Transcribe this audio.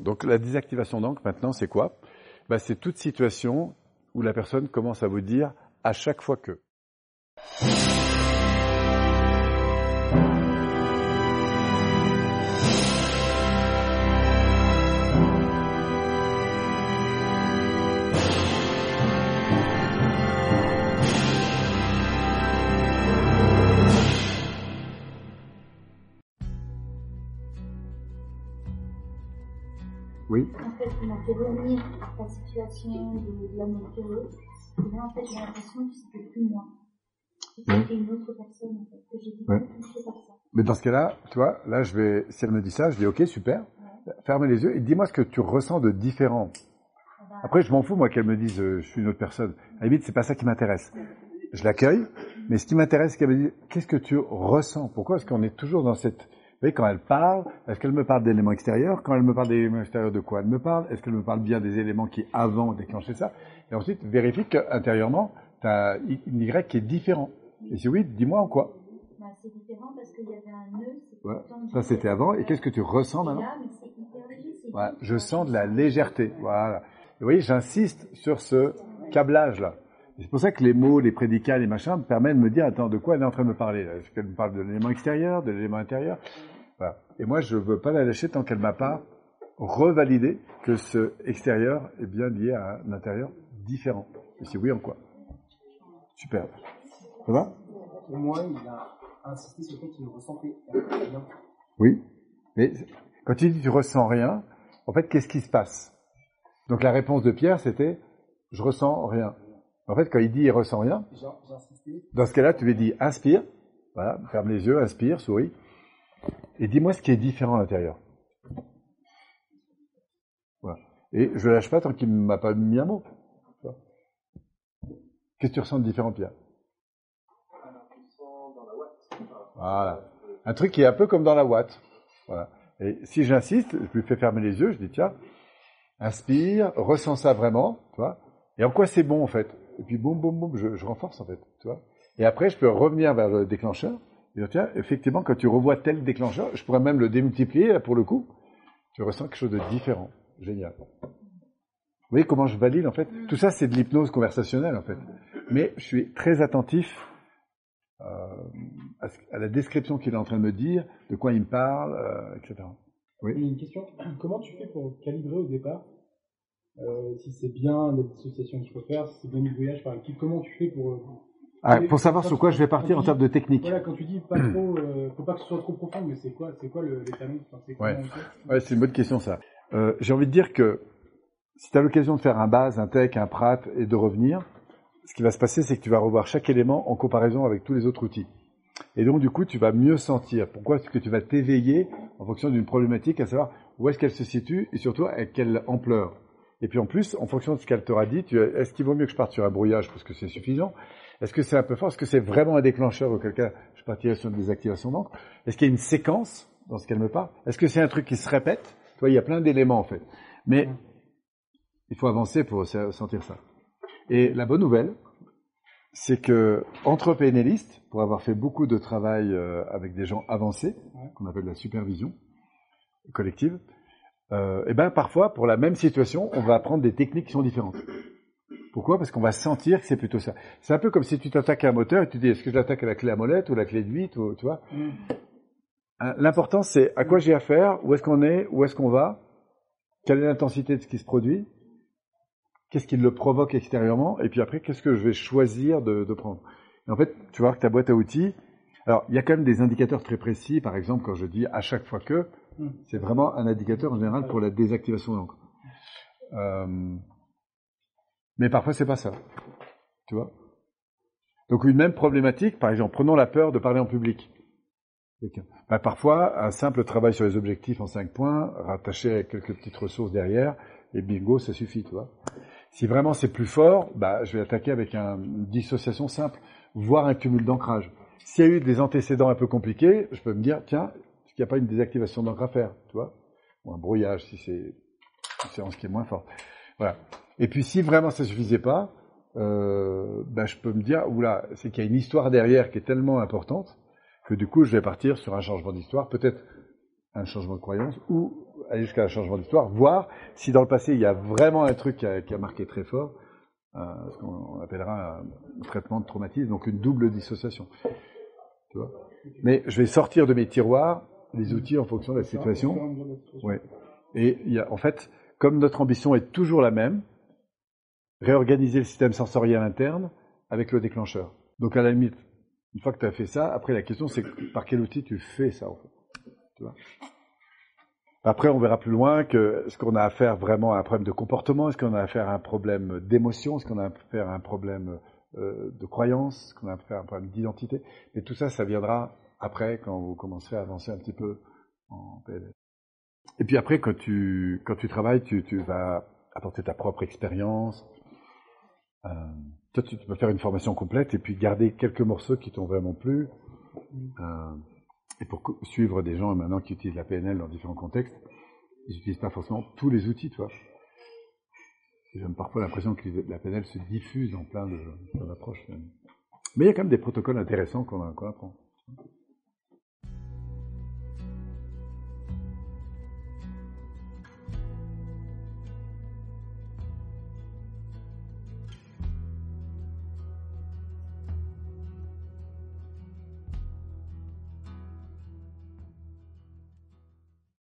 Donc la désactivation d'encre maintenant c'est quoi? Bah, C'est toute situation où la personne commence à vous dire à chaque fois que. Oui. En fait, il m'a fait revenir à ta situation de, la nature. Et là, en fait, j'ai l'impression que c'était plus moi. C'était une autre personne, en fait, que j'ai ouais. par ça. Mais dans ce cas-là, tu vois, là, je vais, si elle me dit ça, je dis, ok, super. Ferme les yeux et dis-moi ce que tu ressens de différent. Ah bah. Après, je m'en fous, moi, qu'elle me dise, euh, je suis une autre personne. À la limite, c'est pas ça qui m'intéresse. Je l'accueille, mais ce qui m'intéresse, c'est qu'elle me dise, qu'est-ce que tu ressens? Pourquoi est-ce qu'on est toujours dans cette voyez, quand elle parle, est-ce qu'elle me parle d'éléments extérieurs? Quand elle me parle d'éléments extérieurs, de quoi elle me parle? Est-ce qu'elle me parle bien des éléments qui, avant, déclenchaient ça? Et ensuite, vérifie qu'intérieurement, tu as une Y qui est différent. Et si oui, dis-moi en quoi bah, C'est différent parce qu'il y avait un nœud. Ouais, ça, c'était avant. Et qu'est-ce que tu ressens maintenant? là, ouais, Je sens de la légèreté. Voilà. Et vous voyez, j'insiste sur ce câblage-là. C'est pour ça que les mots, les prédicats, les machins me permettent de me dire, attends, de quoi elle est en train de me parler Est-ce qu'elle me parle de l'élément extérieur, de l'élément intérieur? Voilà. Et moi, je ne veux pas la lâcher tant qu'elle ne m'a pas revalidé que ce extérieur est bien lié à un intérieur différent. Et si oui, en quoi? Super. Ça va? Pour moi, il a insisté sur le fait qu'il ne ressentait rien. Oui. Mais quand il dit tu ressens rien, en fait, qu'est-ce qui se passe? Donc la réponse de Pierre, c'était je ressens rien. En fait, quand il dit il ressent rien, dans ce cas-là, tu lui dis inspire, voilà, ferme les yeux, inspire, souris, et dis-moi ce qui est différent à l'intérieur. Voilà. Et je ne lâche pas tant qu'il ne m'a pas mis un mot. Qu'est-ce que tu ressens de différent, Pierre? Voilà. Un truc qui est un peu comme dans la Watt. Voilà. Et si j'insiste, je lui fais fermer les yeux, je dis tiens, inspire, ressens ça vraiment, tu vois. Et en quoi c'est bon en fait? Et puis boum, boum, boum, je, je renforce en fait, tu vois. Et après, je peux revenir vers le déclencheur et tiens, effectivement, quand tu revois tel déclencheur, je pourrais même le démultiplier, là, pour le coup, tu ressens quelque chose de différent. Génial. Vous voyez comment je valide, en fait? Tout ça, c'est de l'hypnose conversationnelle, en fait. Mais je suis très attentif euh, à, la description qu'il est en train de me dire, de quoi il me parle, euh, etc. Oui. Une question. Comment tu fais pour calibrer au départ euh, si c'est bien la dissociation qu'il faut faire, si c'est bien du voyage par équipe, comment tu fais pour ah, pour savoir sur quoi je vais partir en termes de technique. Voilà, quand tu dis pas trop, euh, faut pas que ce soit trop profond, mais c'est quoi, c'est quoi le, les talons c'est Ouais, ouais c'est une bonne question ça. Euh, J'ai envie de dire que si tu as l'occasion de faire un base, un tech, un prat et de revenir, ce qui va se passer, c'est que tu vas revoir chaque élément en comparaison avec tous les autres outils. Et donc, du coup, tu vas mieux sentir. Pourquoi? Parce que tu vas t'éveiller en fonction d'une problématique, à savoir où est-ce qu'elle se situe et surtout à quelle ampleur. Et puis en plus, en fonction de ce qu'elle t'aura dit, est-ce qu'il vaut mieux que je parte sur un brouillage parce que c'est suffisant? Est-ce que c'est un peu fort? Est-ce que c'est vraiment un déclencheur auquel cas je partirais sur une désactivation d'encre Est-ce qu'il y a une séquence dans ce qu'elle me parle? Est-ce que c'est un truc qui se répète? Tu vois, il y a plein d'éléments en fait. Mais il faut avancer pour sentir ça. Et la bonne nouvelle, c'est que entre PNListes, pour avoir fait beaucoup de travail euh, avec des gens avancés, qu'on appelle la supervision collective, euh, et ben parfois pour la même situation, on va apprendre des techniques qui sont différentes. Pourquoi? Parce qu'on va sentir que c'est plutôt ça. C'est un peu comme si tu t'attaques à un moteur et tu dis est-ce que je l'attaque à la clé à molette ou la clé de 8 ou, tu vois? Mm. hein, L'important c'est à quoi j'ai affaire, où est-ce qu'on est, où est-ce qu'on va, quelle est l'intensité de ce qui se produit, qu'est-ce qui le provoque extérieurement, et puis après qu'est-ce que je vais choisir de, prendre. Et en fait, tu vas voir que ta boîte à outils, alors il y a quand même des indicateurs très précis, par exemple quand je dis à chaque fois que. C'est vraiment un indicateur en général pour la désactivation d'encre. Euh, mais parfois, c'est pas ça. Tu vois? Donc, une même problématique, par exemple, prenons la peur de parler en public. Ben, parfois, un simple travail sur les objectifs en cinq points, rattaché avec quelques petites ressources derrière, et bingo, ça suffit, tu vois. Si vraiment c'est plus fort, bah, je vais attaquer avec une dissociation simple, voire un cumul d'ancrage. S'il y a eu des antécédents un peu compliqués, je peux me dire, tiens, qu'il n'y a pas une désactivation d'encre à faire, tu vois Ou un brouillage, si c'est une séance qui est moins forte. Voilà. Et puis si vraiment ça suffisait pas, euh, ben je peux me dire, oula, c'est qu'il y a une histoire derrière qui est tellement importante que du coup je vais partir sur un changement d'histoire, peut-être un changement de croyance ou aller jusqu'à un changement d'histoire, voir si dans le passé il y a vraiment un truc qui a, qui a marqué très fort, euh, ce qu'on appellera un traitement de traumatisme, donc une double dissociation. Tu vois Mais je vais sortir de mes tiroirs les outils en fonction de la situation. Ouais. Et il y a, en fait, comme notre ambition est toujours la même, réorganiser le système sensoriel interne avec le déclencheur. Donc à la limite, une fois que tu as fait ça, après la question c'est par quel outil tu fais ça en fait. Tu vois? Après, on verra plus loin que ce qu'on a à faire vraiment à un problème de comportement, est-ce qu'on a à faire un problème d'émotion, est-ce qu'on a à faire un problème euh, de croyance, est-ce qu'on a à faire un problème d'identité. Mais tout ça, ça viendra après quand vous commencerez à avancer un petit peu en PNL. Et puis après, quand tu, quand tu travailles, tu, tu vas apporter ta propre expérience. Euh, toi, tu peux faire une formation complète et puis garder quelques morceaux qui t'ont vraiment plu. Euh, et pour suivre des gens maintenant qui utilisent la PNL dans différents contextes, ils n'utilisent pas forcément tous les outils, tu vois. J'ai parfois l'impression que la PNL se diffuse en plein d'approches. Mais il y a quand même des protocoles intéressants qu'on apprend.